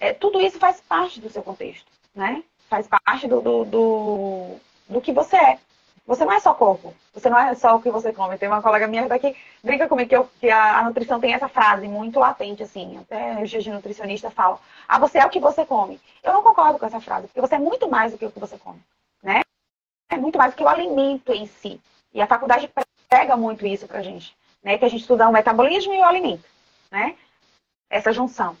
Speaker 5: é, tudo isso faz parte do seu contexto, né? Faz parte do, do, do, do que você é. Você não é só corpo, você não é só o que você come. Tem uma colega minha daqui brinca comigo que, eu, que a, a, nutrição tem essa frase muito latente, assim. Até os dias de nutricionista falam: Ah, você é o que você come. Eu não concordo com essa frase, porque você é muito mais do que o que você come, né? É muito mais do que o alimento em si. E a faculdade pega muito isso pra gente, né? Que a gente estuda o metabolismo e o alimento, né? Essa junção.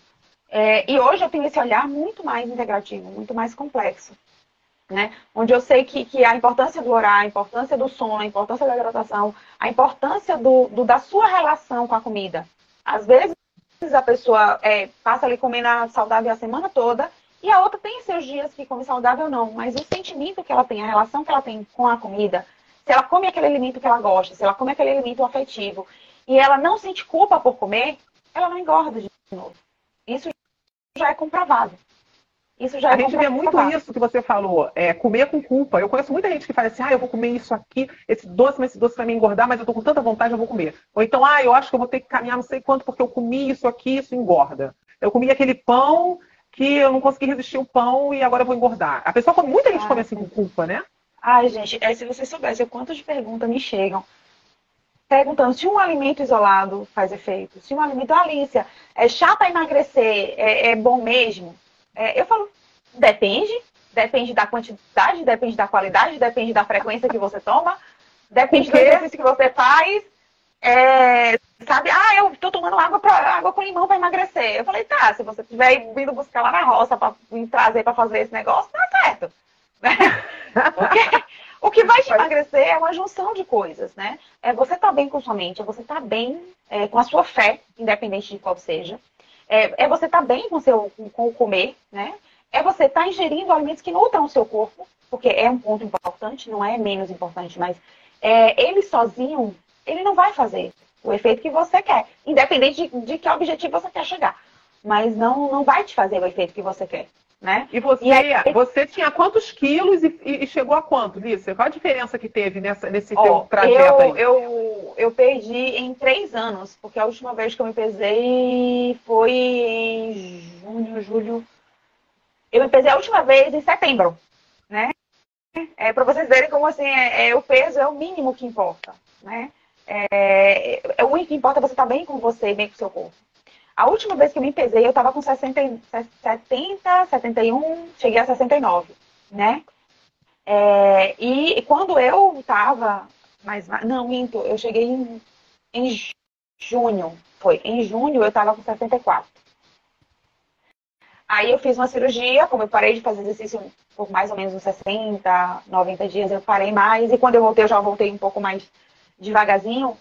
Speaker 5: É, e hoje eu tenho esse olhar muito mais integrativo, muito mais complexo né? Onde eu sei que, que a importância do orar, a importância do sono, a importância da hidratação, a importância do, do, da sua relação com a comida. Às vezes a pessoa é, passa ali comendo saudável a semana toda e a outra tem seus dias que come saudável não, mas o sentimento que ela tem, a relação que ela tem com a comida, se ela come aquele alimento que ela gosta, se ela come aquele alimento afetivo e ela não sente culpa por comer, ela não engorda de novo. Isso já é comprovado.
Speaker 2: Isso já a é gente vê muito isso que você falou, é, comer com culpa. Eu conheço muita gente que fala assim, ah, eu vou comer isso aqui, esse doce, mas esse doce vai me engordar, mas eu tô com tanta vontade, eu vou comer. Ou então, ah, eu acho que eu vou ter que caminhar não sei quanto porque eu comi isso aqui, isso engorda. Eu comi aquele pão que eu não consegui resistir o pão e agora eu vou engordar. A pessoa, muita gente ah, come assim com culpa, né?
Speaker 5: Ai, gente, é, se você soubesse o quanto de perguntas me chegam perguntando se um alimento isolado faz efeito, se um alimento, Alicia, é chato a emagrecer, é, é bom mesmo. É, eu falo, depende, depende da quantidade, depende da qualidade, depende da frequência que você toma, depende do exercício que você faz. É, sabe, ah, eu tô tomando água, pra, água com limão para emagrecer. Eu falei, tá, se você estiver vindo buscar lá na roça para trazer para fazer esse negócio, tá certo. Porque o que vai te emagrecer é uma junção de coisas, né? É você tá bem com sua mente, é você tá bem é, com a sua fé, independente de qual seja. É, é você estar tá bem com, seu, com o comer, né? É você estar tá ingerindo alimentos que nutram o seu corpo, porque é um ponto importante, não é menos importante, mas é, ele sozinho, ele não vai fazer o efeito que você quer, independente de, de que objetivo você quer chegar. Mas não, não vai te fazer o efeito que você quer. Né?
Speaker 2: E você, e aí, você tinha quantos quilos e, e, chegou a quanto, Lícia? Qual a diferença que teve nessa, nesse teu trajeto
Speaker 5: eu,
Speaker 2: aí?
Speaker 5: Eu, eu perdi em três anos, porque a última vez que eu me pesei foi em junho, julho. Eu me pesei a última vez em setembro, né? É, para vocês verem como assim, é, é, o peso é o mínimo que importa, né? É, é, o único que importa é você estar tá bem com você e bem com o seu corpo. A última vez que eu me pesei, eu estava com 60, 70, 71, cheguei a 69, né? É, e quando eu estava mais. Não, minto, eu cheguei em, em junho. Foi, em junho eu estava com 64. Aí eu fiz uma cirurgia, como eu parei de fazer exercício por mais ou menos uns 60, 90 dias, eu parei mais. E quando eu voltei, eu já voltei um pouco mais devagarzinho.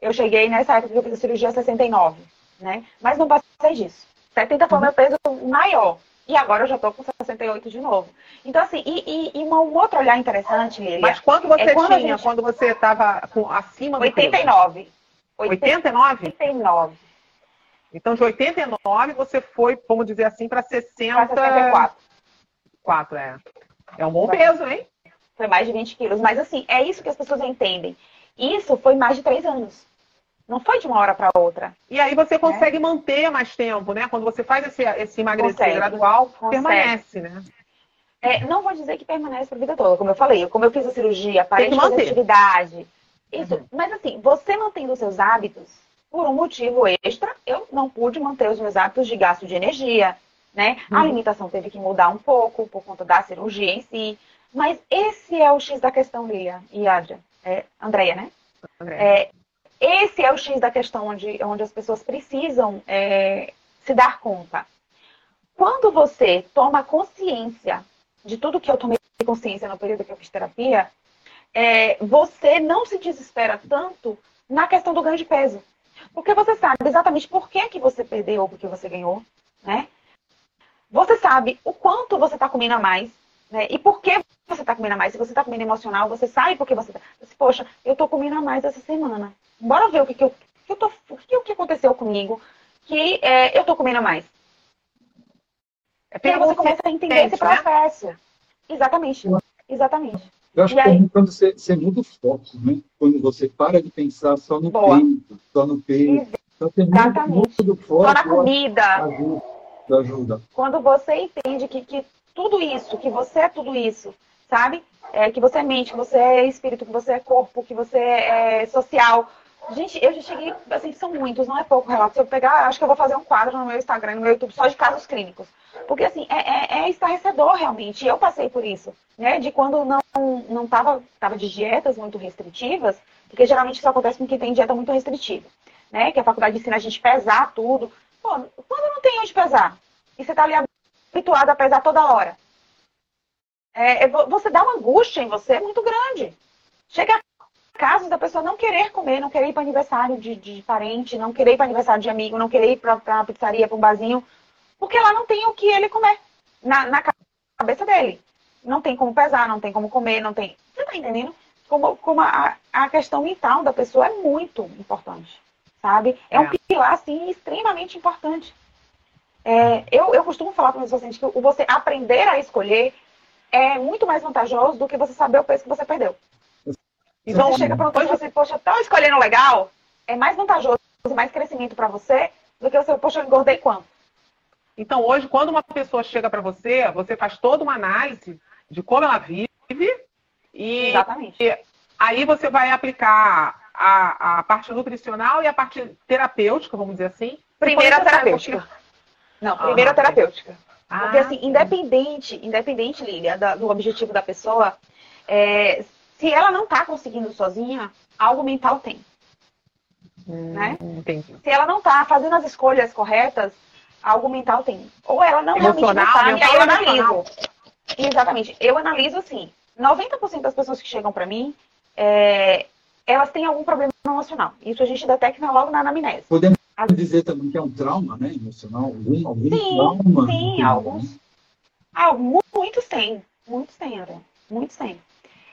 Speaker 5: Eu cheguei nessa época que eu fiz a cirurgia 69 né? Mas não passei disso. 70 foi meu peso maior. E agora eu já tô com 68 de novo. Então, assim, e, e, e um outro olhar interessante, Lilia,
Speaker 2: Mas quanto você é quando tinha gente... quando você estava acima do
Speaker 5: 89.
Speaker 2: Peso? 89?
Speaker 5: 89.
Speaker 2: Então, de 89, você foi, vamos dizer assim, para 60...
Speaker 5: Para 64.
Speaker 2: 4, é. É um bom peso, hein?
Speaker 5: Foi mais de 20 quilos. Mas, assim, é isso que as pessoas entendem. Isso foi mais de 3 anos. Não foi de uma hora para outra.
Speaker 2: E aí você consegue né? manter mais tempo, né? Quando você faz esse, esse emagrecer consegue. gradual, consegue. permanece, né?
Speaker 5: É, não vou dizer que permanece para a vida toda, como eu falei. Como eu fiz a cirurgia, parei de fazer atividade. Isso, uhum. Mas assim, você mantendo os seus hábitos, por um motivo extra, eu não pude manter os meus hábitos de gasto de energia, né? Uhum. A alimentação teve que mudar um pouco por conta da cirurgia em si. Mas esse é o X da questão, Lia e Adria. É, Andréia, né? Andréia. É, esse é o X da questão onde, onde as pessoas precisam é, se dar conta. Quando você toma consciência de tudo que eu tomei consciência no período que eu fiz terapia, é, você não se desespera tanto na questão do ganho de peso. Porque você sabe exatamente por que, que você perdeu ou por que você ganhou, né? Você sabe o quanto você está comendo a mais, né? E por que você está comendo a mais? Se você está comendo emocional, você sabe por que você está. Poxa, eu estou comendo a mais essa semana bora ver o que, que, eu, que, eu tô, o que, o que aconteceu comigo que é, eu tô comendo mais. É e aí você começa a entender esse né? processo. Né? Exatamente. Exatamente.
Speaker 3: Eu acho e que aí... quando você, você muda o foco, né? Quando você para de pensar só no Boa. peito, só no peito. Então,
Speaker 5: Exatamente. Muda, muda foco,
Speaker 3: só
Speaker 5: na comida.
Speaker 3: Ajuda, ajuda.
Speaker 5: Quando você entende que, que tudo isso, que você é tudo isso, sabe? É, que você é mente, que você é espírito, que você é corpo, que você é social, Gente, eu já cheguei, assim, são muitos, não é pouco relato. Se eu pegar, acho que eu vou fazer um quadro no meu Instagram, no meu YouTube, só de casos clínicos. Porque, assim, é, é, é estarrecedor, realmente. Eu passei por isso, né? De quando não, não tava, tava de dietas muito restritivas, porque geralmente isso acontece com quem tem dieta muito restritiva, né? Que a faculdade ensina a gente pesar tudo. Pô, quando não tem onde pesar? E você tá ali habituado a pesar toda hora. É, é você dá uma angústia em você muito grande. Chega casos da pessoa não querer comer, não querer ir para aniversário de, de, parente, não querer ir para aniversário de amigo, não querer ir para a pizzaria, para um barzinho, porque lá não tem o que ele comer na, na cabeça dele. Não tem como pesar, não tem como comer, não tem. Você tá entendendo? Como, como a, a questão mental da pessoa é muito importante, sabe? É, é. um pilar, assim, extremamente importante. É, eu, eu costumo falar para meus pacientes que você aprender a escolher é muito mais vantajoso do que você saber o peso que você perdeu. Então, você chega para um e você, poxa, estou escolhendo legal, é mais vantajoso, mais crescimento para você do que você, poxa, eu engordei quanto?
Speaker 2: Então, hoje, quando uma pessoa chega para você, você faz toda uma análise de como ela vive e,
Speaker 5: Exatamente.
Speaker 2: e aí você vai aplicar a, a parte nutricional e a parte terapêutica, vamos dizer assim.
Speaker 5: Primeiro a terapêutica. Não, ah, primeiro a terapêutica. Ah, Porque, assim, independente, independente, Lília, do objetivo da pessoa, é, se ela não está conseguindo sozinha, algo mental tem. Hum, né? Entendi. Se ela não está fazendo as escolhas corretas, algo mental tem. Ou ela não
Speaker 2: emocional,
Speaker 5: realmente não tá, eu analiso. Exatamente. Eu analiso assim, 90% das pessoas que chegam para mim, é, elas têm algum problema emocional. Isso a gente detecta logo na anamnese.
Speaker 3: Podemos As... dizer também que é um trauma, né, emocional? Algum, algum sim, trauma?
Speaker 5: Sim, alguns. Ah, muitos têm. Muitos têm, André. Muitos têm.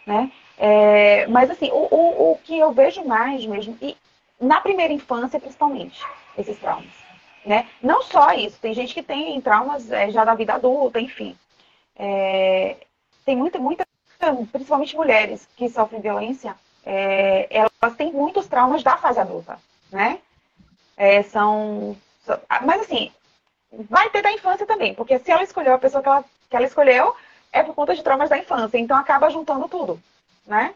Speaker 5: Né? É, mas assim, o, o, o que eu vejo mais mesmo, e na primeira infância principalmente, esses traumas. Né? Não só isso, tem gente que tem traumas é, já da vida adulta, enfim. É, tem muita, muita, principalmente mulheres que sofrem violência, é, elas têm muitos traumas da fase adulta, né? É, são, mas assim, vai ter da infância também, porque se ela escolheu a pessoa que ela, que ela escolheu, é por conta de traumas da infância, então acaba juntando tudo né?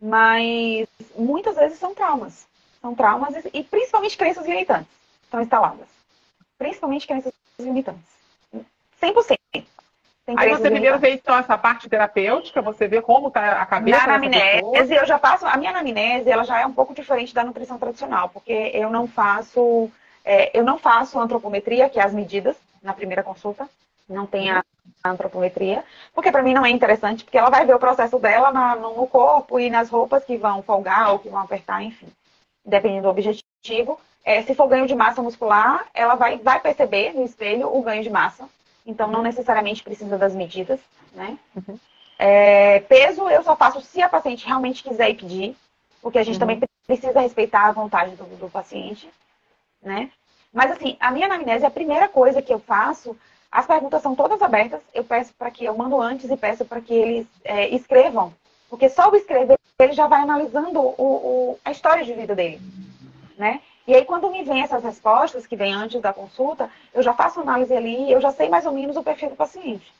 Speaker 5: Mas muitas vezes são traumas. São traumas e principalmente crenças limitantes estão instaladas. Principalmente crenças limitantes. 100%.
Speaker 2: Aí você primeiro vê então essa parte terapêutica, você vê como está a cabeça.
Speaker 5: Na anamnese, eu já faço. A minha anamnese, ela já é um pouco diferente da nutrição tradicional, porque eu não faço, é, eu não faço antropometria, que é as medidas na primeira consulta. Não tem a, antropometria, porque para mim não é interessante, porque ela vai ver o processo dela na, no corpo e nas roupas que vão folgar ou que vão apertar, enfim, dependendo do objetivo. É, se for ganho de massa muscular, ela vai, vai perceber no espelho o ganho de massa, então não necessariamente precisa das medidas, né? Uhum. É, peso eu só faço se a paciente realmente quiser ir pedir, porque a gente uhum. também precisa respeitar a vontade do, do paciente, né? Mas assim, a minha anamnese, a primeira coisa que eu faço as perguntas são todas abertas. Eu peço para que eu mando antes e peço para que eles é, escrevam, porque só o escrever ele já vai analisando o, o, a história de vida dele, né? E aí quando me vem essas respostas que vêm antes da consulta, eu já faço análise ali, eu já sei mais ou menos o perfil do paciente,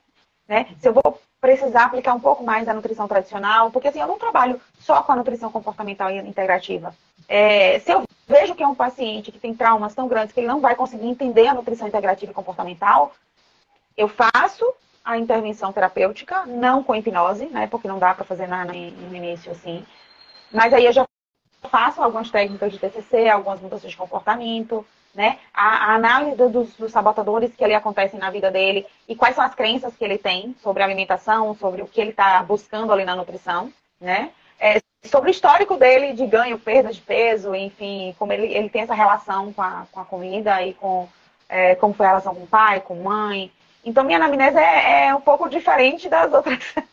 Speaker 5: né? Se eu vou precisar aplicar um pouco mais da nutrição tradicional, porque assim eu não trabalho só com a nutrição comportamental e integrativa. É, se eu vejo que é um paciente que tem traumas tão grandes que ele não vai conseguir entender a nutrição integrativa e comportamental, eu faço a intervenção terapêutica, não com hipnose, né? Porque não dá para fazer na, no início assim. Mas aí eu já faço algumas técnicas de TCC, algumas mudanças de comportamento, né? A, a análise dos, dos, sabotadores que ali acontecem na vida dele e quais são as crenças que ele tem sobre a alimentação, sobre o que ele está buscando ali na nutrição, né? É, sobre o histórico dele de ganho, perda de peso, enfim, como ele, ele tem essa relação com a, com a comida e com é, como foi a relação com o pai, com mãe, então, minha anamnese é, é um pouco diferente das outras.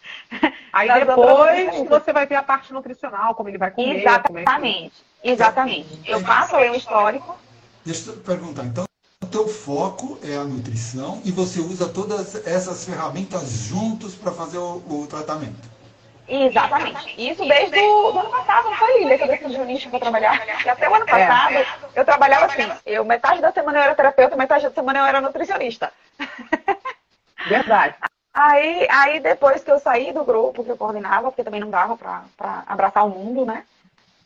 Speaker 2: Aí depois você vai ver a parte nutricional, como ele vai comer.
Speaker 5: Exatamente, é que... exatamente. Eu faço aí o histórico.
Speaker 3: Deixa eu perguntar, então o teu foco é a nutrição e você usa todas essas ferramentas juntos para fazer o, o, tratamento.
Speaker 5: Exatamente. Isso desde o ano passado, não foi, Lília, que eu decidi um nicho para trabalhar. E até o ano é. passado, é. eu trabalhava assim. Eu, metade da semana eu era terapeuta, metade da semana eu era nutricionista.
Speaker 2: Verdade.
Speaker 5: Aí, aí depois que eu saí do grupo que eu coordenava, porque também não dava para abraçar o mundo, né?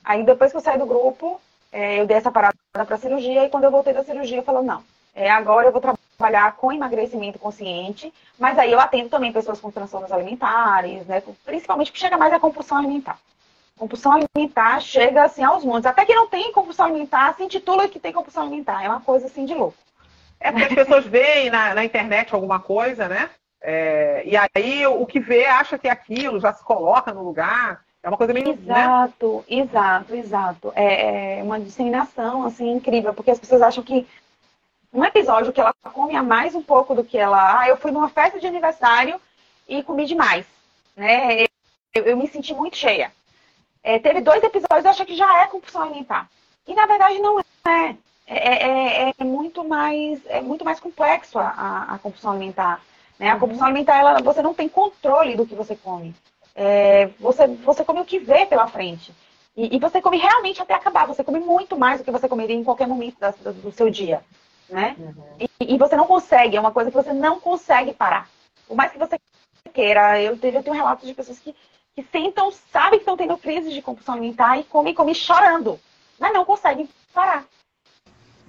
Speaker 5: Aí depois que eu saí do grupo, é, eu dei essa parada para cirurgia e quando eu voltei da cirurgia eu falei, não, é, agora eu vou trabalhar com emagrecimento consciente, mas aí eu atendo também pessoas com transtornos alimentares, né? Principalmente porque chega mais a compulsão alimentar. Compulsão alimentar chega assim aos montes. Até que não tem compulsão alimentar, se intitula que tem compulsão alimentar. É uma coisa assim de louco.
Speaker 2: É porque as pessoas veem na, na internet alguma coisa, né? É, e aí o que vê acha que é aquilo, já se coloca no lugar. É uma coisa meio.
Speaker 5: Exato, né? exato, exato. É, é uma disseminação assim incrível, porque as pessoas acham que um episódio que ela come a mais um pouco do que ela. Ah, eu fui numa festa de aniversário e comi demais. Né? Eu, eu me senti muito cheia. É, teve dois episódios, eu acho que já é compulsão alimentar. E na verdade não é. É, é, é, é muito, mais, é muito mais complexo a, a, a compulsão alimentar. Né? A compulsão alimentar, ela, você não tem controle do que você come. É, você, você come o que vê pela frente. E, e, você come realmente até acabar. Você come muito mais do que você comeria em qualquer momento da, do, do, seu dia. Né? Uhum. E, e, você não consegue, é uma coisa que você não consegue parar. Por mais que você queira. Eu, eu tenho relatos de pessoas que, que sentam, sabem que estão tendo crises de compulsão alimentar e comem, comem chorando. Mas não conseguem parar.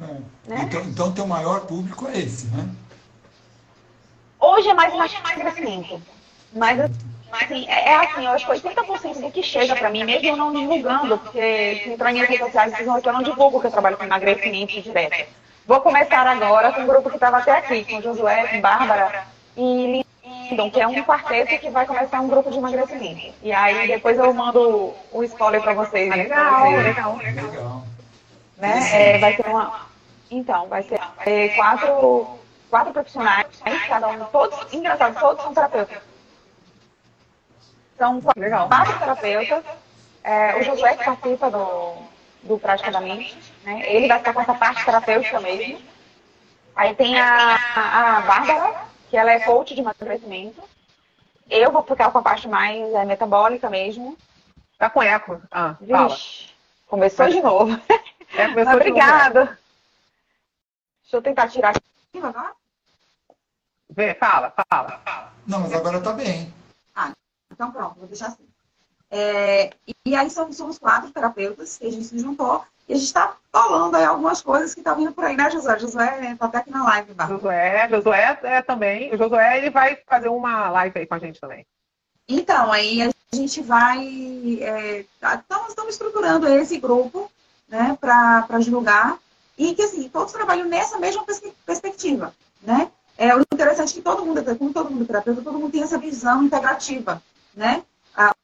Speaker 3: É. Né? Então, então, teu maior público é esse, né?
Speaker 5: Hoje é mais Hoje emagrecimento. Mas, assim, é, é assim, eu acho que 80% do que chega para mim, mesmo eu não divulgando, porque se entrar em minhas redes sociais, vocês vão que eu não divulgo que eu trabalho com emagrecimento direto. Vou começar agora com um grupo que estava até aqui, com Josué, com Bárbara e Lindon, que é um quarteto que vai começar um grupo de emagrecimento. E aí depois eu mando um spoiler para vocês.
Speaker 2: Ah, legal, legal,
Speaker 3: legal.
Speaker 5: Né? É, vai ter uma. Então, vai ser é, quatro, quatro profissionais, cada um, todos, engraçado, todos são terapeutas. São
Speaker 2: legal.
Speaker 5: quatro terapeutas. É, o Josué que participa do, do Praticamente, né? Ele vai ficar com essa parte terapêutica mesmo. Aí tem a, a Bárbara, que ela é coach de emagrecimento. Eu vou ficar com a parte mais é, metabólica mesmo.
Speaker 2: Tá com eco. Ah,
Speaker 5: Vixe, fala. começou de novo.
Speaker 2: É, começou
Speaker 5: Obrigada. Deixa eu tentar tirar aqui agora.
Speaker 2: Vê, fala, fala, fala.
Speaker 3: Não, mas agora tá bem.
Speaker 4: Ah, então pronto, vou deixar assim. É, e aí somos, somos quatro terapeutas que a gente se juntou e a gente está falando aí algumas coisas que estão tá vindo por aí, né, Josué? Josué está até aqui na live, Bárbara.
Speaker 2: Josué, Josué é também. O Josué ele vai fazer uma live aí com a gente também.
Speaker 4: Então, aí a gente vai. É, tá, estamos estruturando esse grupo né, para divulgar. E que, assim, todos trabalham nessa mesma perspectiva, né? É o interessante é que todo mundo, como todo mundo é terapeuta, todo mundo tem essa visão integrativa, né?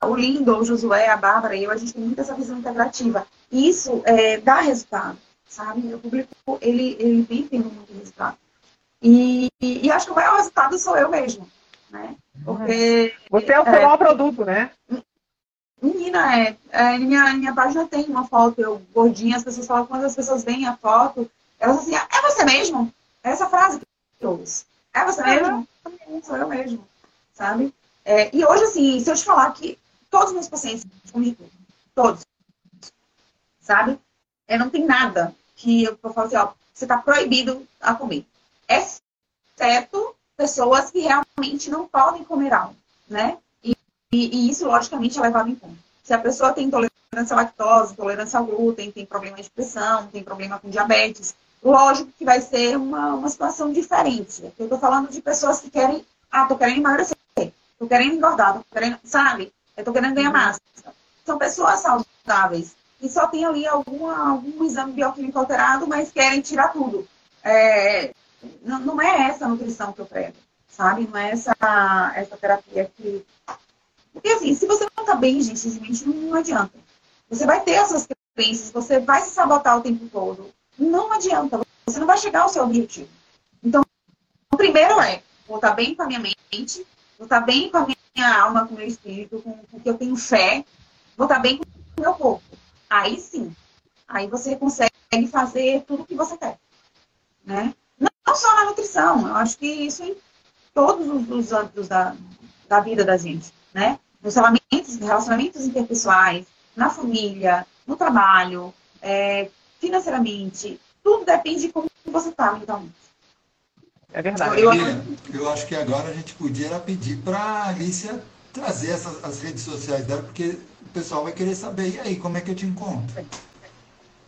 Speaker 4: o Lindo, o Josué, a Bárbara e eu, a gente tem muito essa visão integrativa. E isso é, dá resultado, sabe? O público, ele, ele vem tendo muito resultado. E, e, e, acho que o maior resultado sou eu mesmo, né? Porque...
Speaker 2: Você é o seu é, maior produto, né?
Speaker 4: Menina, é, é, minha, minha página tem uma foto, eu gordinha, as pessoas falam, quando as pessoas veem a foto, elas assim, ah, é você mesmo? É essa frase uso. É você mesmo? Sou eu mesmo, sabe? É, e hoje, assim, se eu te falar que todos os meus pacientes comigo, todos, sabe? É, não tem nada que eu falo assim, ó, você está proibido a comer. Exceto pessoas que realmente não podem comer algo, né? E, e, e, isso, logicamente, é levado em conta. Se a pessoa tem intolerância à lactose, intolerância ao glúten, tem problema de pressão, tem problema com diabetes, lógico que vai ser uma, uma situação diferente. Eu estou falando de pessoas que querem, ah, tô querendo emagrecer, tô querendo engordar, tô querendo, sabe? Eu tô querendo ganhar massa. São pessoas saudáveis e só tem ali alguma, algum exame bioquímico alterado, mas querem tirar tudo. É, não, não, é essa a nutrição que eu prego, sabe? Não é essa, essa terapia que. Porque assim, se você não tá bem, gente, não, não adianta. Você vai ter essas crenças, você vai se sabotar o tempo todo. Não adianta, você não vai chegar ao seu objetivo. Então, o primeiro é, vou estar bem com a minha mente, vou estar bem com a minha alma, com o meu espírito, com o que eu tenho fé, vou estar bem com o meu corpo. Aí sim, aí você consegue fazer tudo o que você quer. Né? Não só na nutrição, eu acho que isso em todos os âmbitos da, da vida da gente. Né? Nos relacionamentos, relacionamentos interpessoais, na família, no trabalho, é, financeiramente, tudo depende de como você está mentalmente.
Speaker 2: É verdade.
Speaker 3: Eu, eu, eu, acho que agora a gente podia pedir para a Alicia trazer essas, as redes sociais dela, porque o pessoal vai querer saber. E aí, como é que eu te encontro?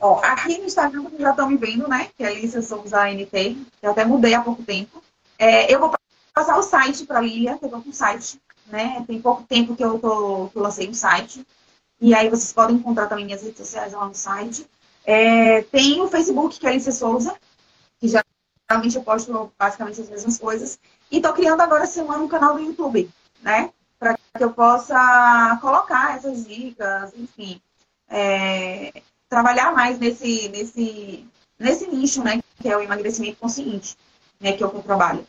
Speaker 4: Ó, aqui no Instagram vocês já estão me vendo, né? Que é Alicia Souza NT. Eu até mudei há pouco tempo. É, eu vou passar o site para a Lilia, que eu estou com o site. Né? Tem pouco tempo que eu, tô, que eu lancei o site. E aí vocês podem encontrar também minhas redes sociais lá no site. É, tem o Facebook, que é Alicia Souza, que já Realmente eu posto basicamente as mesmas coisas. E estou criando agora semana um canal do YouTube, né? Para que eu possa colocar essas dicas, enfim, é, trabalhar mais nesse, nesse, nesse nicho, né, que é o emagrecimento consciente, né, que é o que eu trabalho.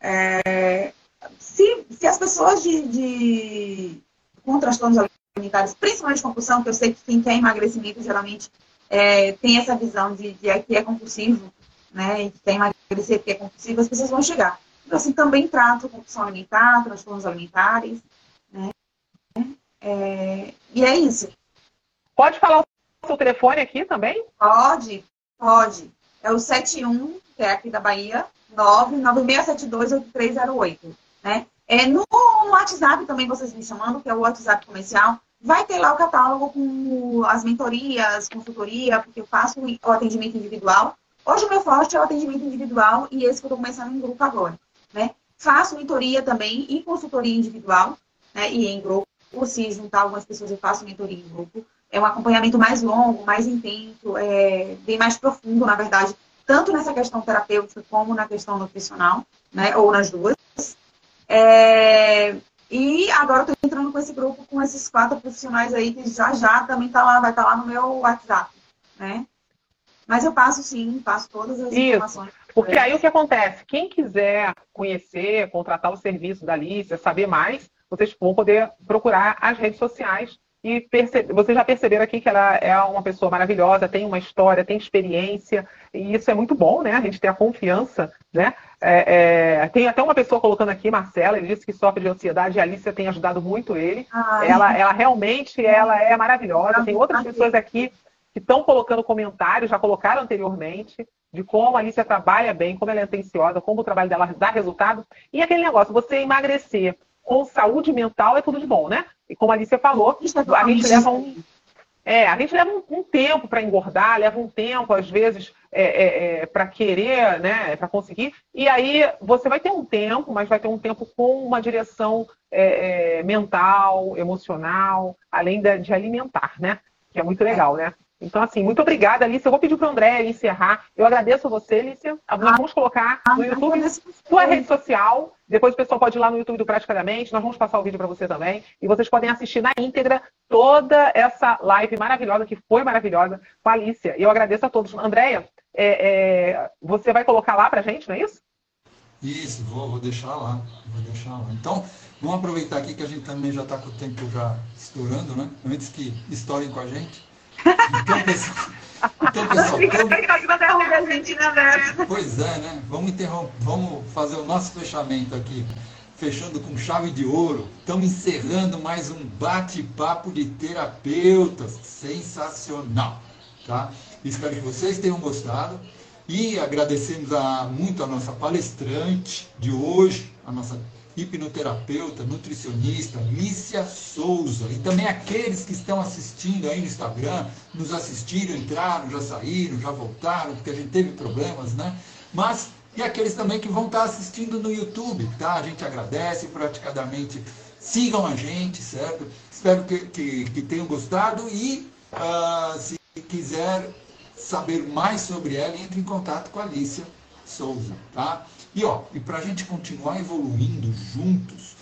Speaker 4: É, se, se as pessoas de, de, com transtornos alimentares, principalmente compulsão, que eu sei que quem quer emagrecimento geralmente é, tem essa visão de, que é compulsivo, né, e que quer emagrecer porque é compulsivo, as pessoas vão chegar. Então, assim, também trato compulsão alimentar, transtornos alimentares, né, é, e é isso.
Speaker 2: Pode falar o seu telefone aqui também?
Speaker 4: Pode, pode. É o 71, que é aqui da Bahia, 996728308, né? É, no, no WhatsApp também vocês me chamando, que é o WhatsApp comercial, vai ter lá o catálogo com as mentorias, consultoria, porque eu faço o atendimento individual. Hoje o meu forte é o atendimento individual e esse que eu estou começando em grupo agora, né? Faço mentoria também e consultoria individual, né? E em grupo, se juntar algumas pessoas eu faço mentoria em grupo. É um acompanhamento mais longo, mais intenso, é, bem mais profundo, na verdade, tanto nessa questão terapêutica como na questão nutricional, né? Ou nas duas. É, e agora eu estou entrando com esse grupo, com esses quatro profissionais aí, que já já também tá lá, vai estar tá lá no meu WhatsApp, né? Mas eu passo sim, passo todas as Isso, informações.
Speaker 2: Porque aí o que acontece? Quem quiser conhecer, contratar o serviço da Alicia, saber mais, vocês vão poder procurar as redes sociais e percebe, vocês já perceberam aqui que ela é uma pessoa maravilhosa, tem uma história, tem experiência, e isso é muito bom, né? A gente ter a confiança, né? É, é, tem até uma pessoa colocando aqui, Marcela, ele disse que sofre de ansiedade, e a Alicia tem ajudado muito ele. Ela, ela realmente ela é maravilhosa. Tem outras pessoas aqui que estão colocando comentários, já colocaram anteriormente, de como a Alicia trabalha bem, como ela é atenciosa, como o trabalho dela dá resultado. E aquele negócio, você emagrecer com saúde mental é tudo de bom, né? E como a Alicia falou, a gente leva um, é, a gente leva um, um tempo para engordar, leva um tempo, às vezes, é, é, é para querer, né, para conseguir. E aí você vai ter um tempo, mas vai ter um tempo com uma direção é, é, mental, emocional, além de, de alimentar, né? Que é muito legal, né? Então, assim, muito obrigada, Alice. Eu vou pedir para o André encerrar. Eu agradeço a você, Alice. Nós vamos colocar no YouTube sua rede social. Depois o pessoal pode ir lá no YouTube do Praticamente. Nós vamos passar o vídeo para você também. E vocês podem assistir na íntegra toda essa live maravilhosa, que foi maravilhosa, com a Alicia. E eu agradeço a todos. Andréia, é, é, você vai colocar lá para gente, não é isso?
Speaker 3: Isso, vou, vou deixar lá. Vou deixar lá. Então, vamos aproveitar aqui que a gente também já está com o tempo já estourando, né? Antes que estourem com a gente. Então, pessoal, então, pessoal então, pois é, né? Vamos, interromper, vamos fazer o nosso fechamento aqui. Fechando com chave de ouro. Estamos encerrando mais um bate-papo de terapeutas. Sensacional. Tá? Espero que vocês tenham gostado. E agradecemos a, muito a nossa palestrante de hoje, a nossa hipnoterapeuta, nutricionista, Lícia Souza. E também aqueles que estão assistindo aí no Instagram, nos assistiram, entraram, já saíram, já voltaram, porque a gente teve problemas, né? Mas, e aqueles também que vão estar assistindo no YouTube, tá? A gente agradece praticamente. Sigam a gente, certo? Espero que, que, que tenham gostado e uh, se quiser saber mais sobre ela, entre em contato com a Lícia Souza, tá? E, ó, e para a gente continuar evoluindo juntos,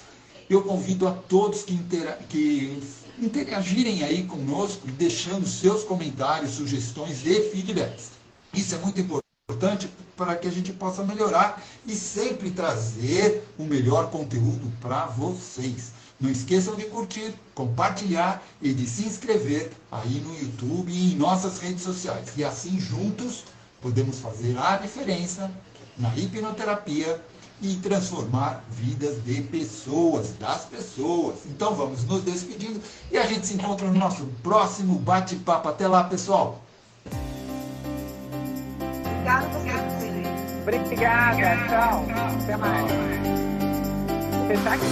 Speaker 3: eu convido a todos que, intera que interagirem aí conosco, deixando seus comentários, sugestões e feedbacks. Isso é muito importante para que a gente possa melhorar e sempre trazer o melhor conteúdo para vocês. Não esqueçam de curtir, compartilhar e de se inscrever aí no YouTube e em nossas redes sociais. E assim juntos podemos fazer a diferença na hipnoterapia e transformar vidas de pessoas, das pessoas. Então vamos nos despedindo e a gente se encontra no nosso próximo bate-papo. Até lá, pessoal.
Speaker 2: Obrigada, tchau. Até mais. Vou fechar aqui.